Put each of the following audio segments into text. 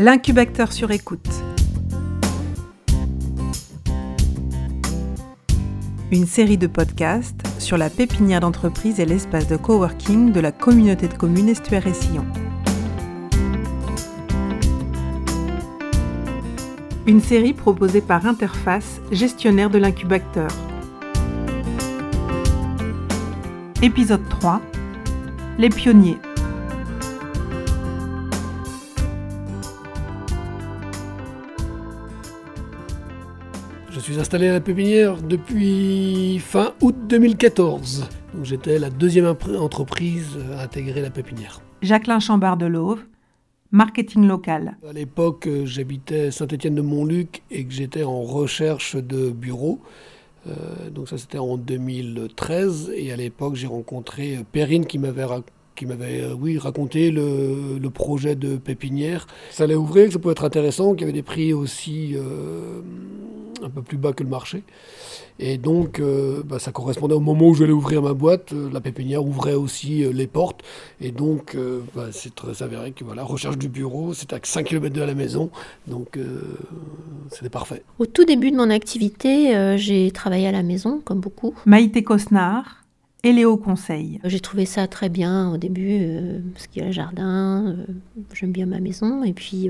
L'incubateur sur écoute. Une série de podcasts sur la pépinière d'entreprise et l'espace de coworking de la communauté de communes Estuaire et Sillon. Une série proposée par Interface, gestionnaire de l'incubateur. Épisode 3 Les pionniers. Je suis installé à la pépinière depuis fin août 2014. Donc j'étais la deuxième entreprise à intégrer la pépinière. Jacqueline Chambard de Lauve, marketing local. À l'époque, euh, j'habitais Saint-Étienne-de-Montluc et que j'étais en recherche de bureau. Euh, donc ça c'était en 2013 et à l'époque j'ai rencontré Perrine qui m'avait qui m'avait euh, oui, raconté le, le, projet de pépinière. Ça allait ouvrir, que ça pouvait être intéressant, qu'il y avait des prix aussi un peu plus bas que le marché. Et donc, euh, bah, ça correspondait au moment où je j'allais ouvrir ma boîte. Euh, la pépinière ouvrait aussi euh, les portes. Et donc, bah, c'est très avéré que voilà, recherche du bureau, c'était à 5 km de la maison. Donc, c'était parfait. Au tout début de mon activité, j'ai travaillé à la maison, comme beaucoup. Maïté Cosnard. Et Léo Conseil. J'ai trouvé ça très bien au début, parce qu'il y a le jardin, j'aime bien ma maison. Et puis,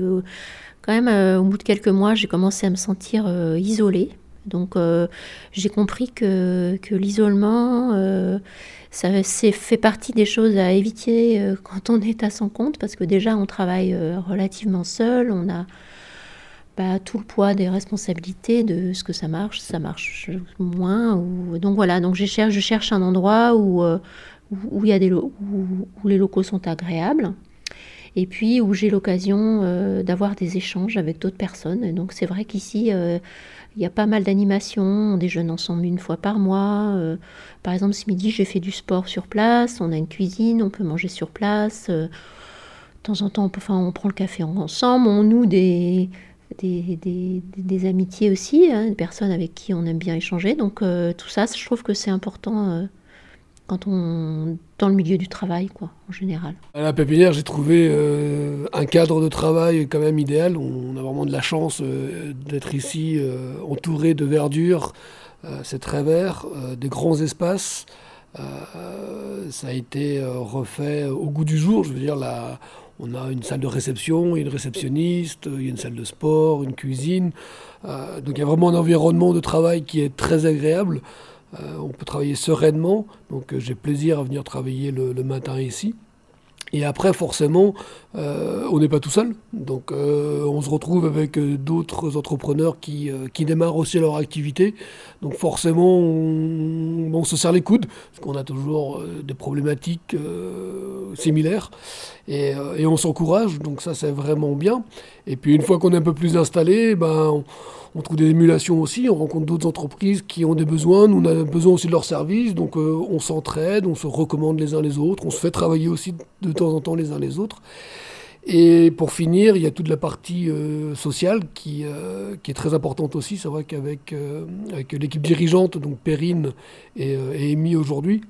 quand même, au bout de quelques mois, j'ai commencé à me sentir isolée donc euh, j'ai compris que, l'isolement, euh, ça fait partie des choses à éviter euh, quand on est à son compte, parce que déjà on travaille relativement seul, on a bah, tout le poids des responsabilités de ce que ça marche, ça marche moins. Donc voilà, donc je cherche, un endroit où, où, les locaux sont agréables. Et puis où j'ai l'occasion d'avoir des échanges avec d'autres personnes. Donc c'est vrai qu'ici, il y a pas mal d'animations, on déjeune ensemble une fois par mois. Euh, par exemple, ce midi, j'ai fait du sport sur place, on a une cuisine, on peut manger sur place. Euh, de temps en temps, on, enfin, on prend le café ensemble, on noue des, des, amitiés aussi, hein, des personnes avec qui on aime bien échanger. Donc euh, tout ça, je trouve que c'est important quand on dans le milieu du travail, quoi, en général. À la pépinière, j'ai trouvé euh, un cadre de travail quand même idéal. On a vraiment de la chance euh, d'être ici, euh, entouré de verdure. c'est très vert, des grands espaces. ça a été refait au goût du jour. Je veux dire, on a une salle de réception, une réceptionniste, il y a une salle de sport, une cuisine. donc il y a vraiment un environnement de travail qui est très agréable. Euh, on peut travailler sereinement, donc euh, j'ai plaisir à venir travailler le, matin ici. Et après, forcément, euh, on n'est pas tout seul. Donc, on se retrouve avec d'autres entrepreneurs qui, qui, démarrent aussi leur activité. Donc, forcément, on, se serre les coudes, parce qu'on a toujours des problématiques similaires. Et, et on s'encourage. Donc, ça, c'est vraiment bien. Et puis, une fois qu'on est un peu plus installé, ben, on, on trouve des émulations aussi, on rencontre d'autres entreprises qui ont des besoins, nous on a besoin aussi de leurs services, donc euh, on s'entraide, on se recommande les uns les autres, on se fait travailler aussi de temps en temps les uns les autres. Et pour finir, il y a toute la partie euh, sociale qui, euh, qui, est très importante aussi. C'est vrai qu'avec avec l'équipe dirigeante, donc Perrine et, et aujourd'hui,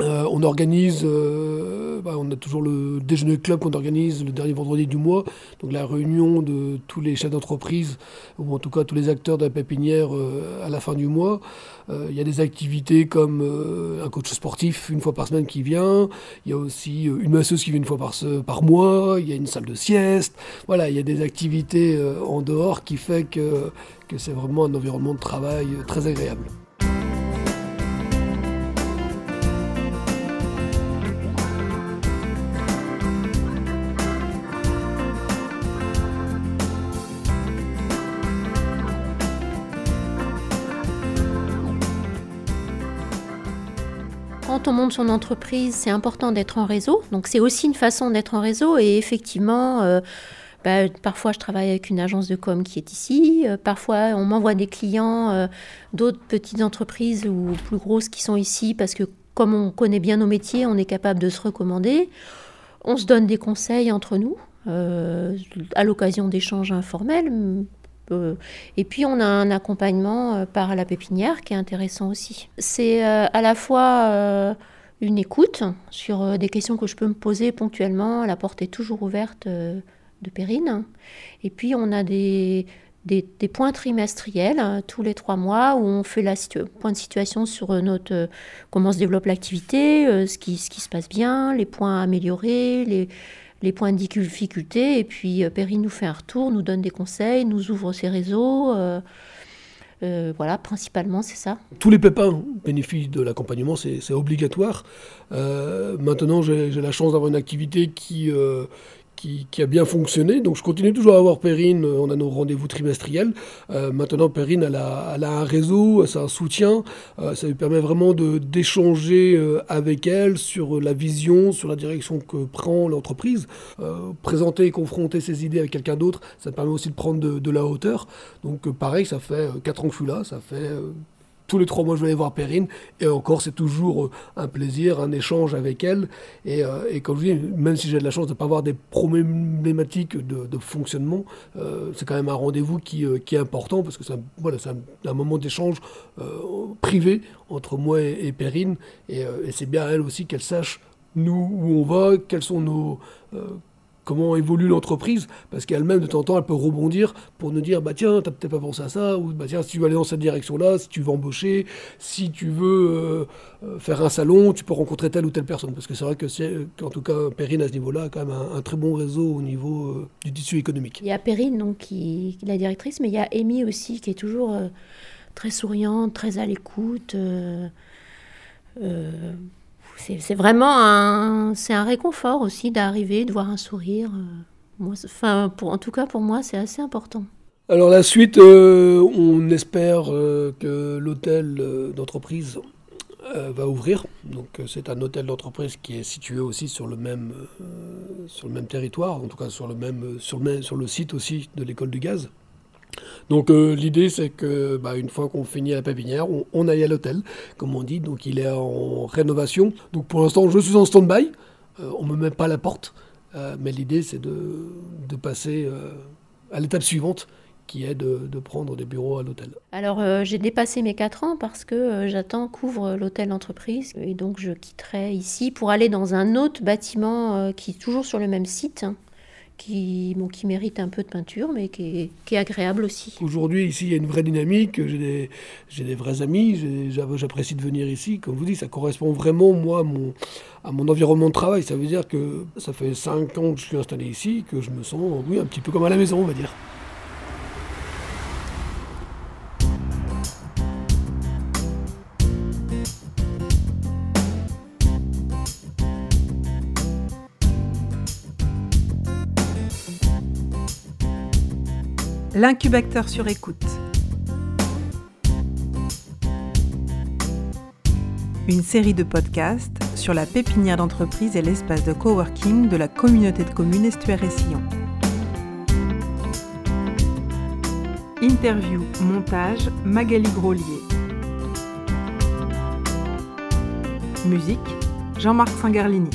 euh, on organise, euh, bah, on a toujours le déjeuner club qu'on organise le dernier vendredi du mois, donc la réunion de tous les chefs d'entreprise, ou en tout cas tous les acteurs de la pépinière euh, à la fin du mois. Il y a des activités comme un coach sportif une fois par semaine qui vient, il y a aussi une masseuse qui vient une fois par, mois, il y a une salle de sieste, voilà, il y a des activités en dehors qui fait que c'est vraiment un environnement de travail très agréable. Quand on monte son entreprise, c'est important d'être en réseau. Donc c'est aussi une façon d'être en réseau. Et effectivement, euh, bah, parfois je travaille avec une agence de com qui est ici. Euh, parfois on m'envoie des clients euh, d'autres petites entreprises ou plus grosses qui sont ici parce que comme on connaît bien nos métiers, on est capable de se recommander. On se donne des conseils entre nous. à l'occasion d'échanges informels, et puis on a un accompagnement euh, par la pépinière qui est intéressant aussi. C'est euh, à la fois euh, une écoute sur des questions que je peux me poser ponctuellement. La porte est toujours ouverte de Périne. Et puis on a des, points trimestriels hein, tous les trois mois où on fait la point de situation sur notre comment se développe l'activité, ce, qui, ce qui se passe bien, les points améliorés, les, les points de difficulté. Et puis Périne nous fait un retour, nous donne des conseils, nous ouvre ses réseaux. Euh, voilà, principalement, c'est ça. Tous les pépins bénéficient de l'accompagnement, c'est obligatoire. Euh, maintenant, j'ai la chance d'avoir une activité qui, euh, qui, a bien fonctionné. Donc je continue toujours à avoir Perrine, euh, on a nos rendez-vous trimestriels. Euh, maintenant, Perrine, elle a, un réseau, a un soutien. Euh, ça lui permet vraiment d'échanger avec elle sur la vision, sur la direction que prend l'entreprise. présenter et confronter ses idées avec quelqu'un d'autre, ça permet aussi de prendre de, de la hauteur. Donc pareil, ça fait 4 ans que je suis là, ça fait tous les trois mois, je vais aller voir Perrine. Et encore, c'est toujours euh, un plaisir, un échange avec elle. Et, euh, comme je dis, même si j'ai de la chance de ne pas avoir des problématiques de, fonctionnement, euh, c'est quand même un rendez-vous qui, est important parce que c'est un, moment d'échange privé entre moi et, Perrine. Et, et c'est bien à elle aussi qu'elle sache nous où on va, quels sont nos comment évolue l'entreprise, parce qu'elle-même, de temps en temps, elle peut rebondir pour nous dire, bah tiens, t'as peut-être pas pensé à ça, ou bah tiens, si tu veux aller dans cette direction-là, si tu veux embaucher, si tu veux euh, euh, faire un salon, tu peux rencontrer telle ou telle personne. Parce que c'est vrai que, c'est, en tout cas, Perrine, à ce niveau-là, a quand même un, très bon réseau au niveau euh, du tissu économique. Il y a Perrine, donc, qui, est la directrice, mais il y a Amy aussi, qui est toujours très souriante, très à l'écoute c'est vraiment un, c'est un réconfort aussi d'arriver, de voir un sourire. Euh, moi, enfin, en tout cas, pour moi, c'est assez important. Alors la suite, euh, on espère euh, que l'hôtel d'entreprise va ouvrir. Donc c'est un hôtel d'entreprise qui est situé aussi sur le même sur le même territoire, en tout cas sur le même sur le, sur le site aussi de l'école du gaz. Donc euh, l'idée c'est que bah, une fois qu'on finit la pépinière, on, aille à l'hôtel, comme on dit. Donc il est en rénovation. Donc pour l'instant je suis en stand-by. Euh, on ne me met pas la porte. Euh, mais l'idée c'est de, passer à l'étape suivante qui est de, prendre des bureaux à l'hôtel. Alors j'ai dépassé mes 4 ans parce que j'attends qu'ouvre l'hôtel entreprise et donc je quitterai ici pour aller dans un autre bâtiment qui est toujours sur le même site qui, bon, qui mérite un peu de peinture, mais qui est, agréable aussi. Aujourd'hui, ici, il y a une vraie dynamique. J'ai des, vrais amis. J'apprécie de venir ici. Comme je vous dis, ça correspond vraiment, moi, à mon, à mon environnement de travail. Ça veut dire que ça fait 5 ans que je suis installé ici, que je me sens, oui, un petit peu comme à la maison, on va dire. L'incubateur sur écoute. Une série de podcasts sur la pépinière d'entreprise et l'espace de coworking de la communauté de communes Estuaire et Sillon. Interview, montage, Magali Grolier. Musique, Jean-Marc Sangarlini.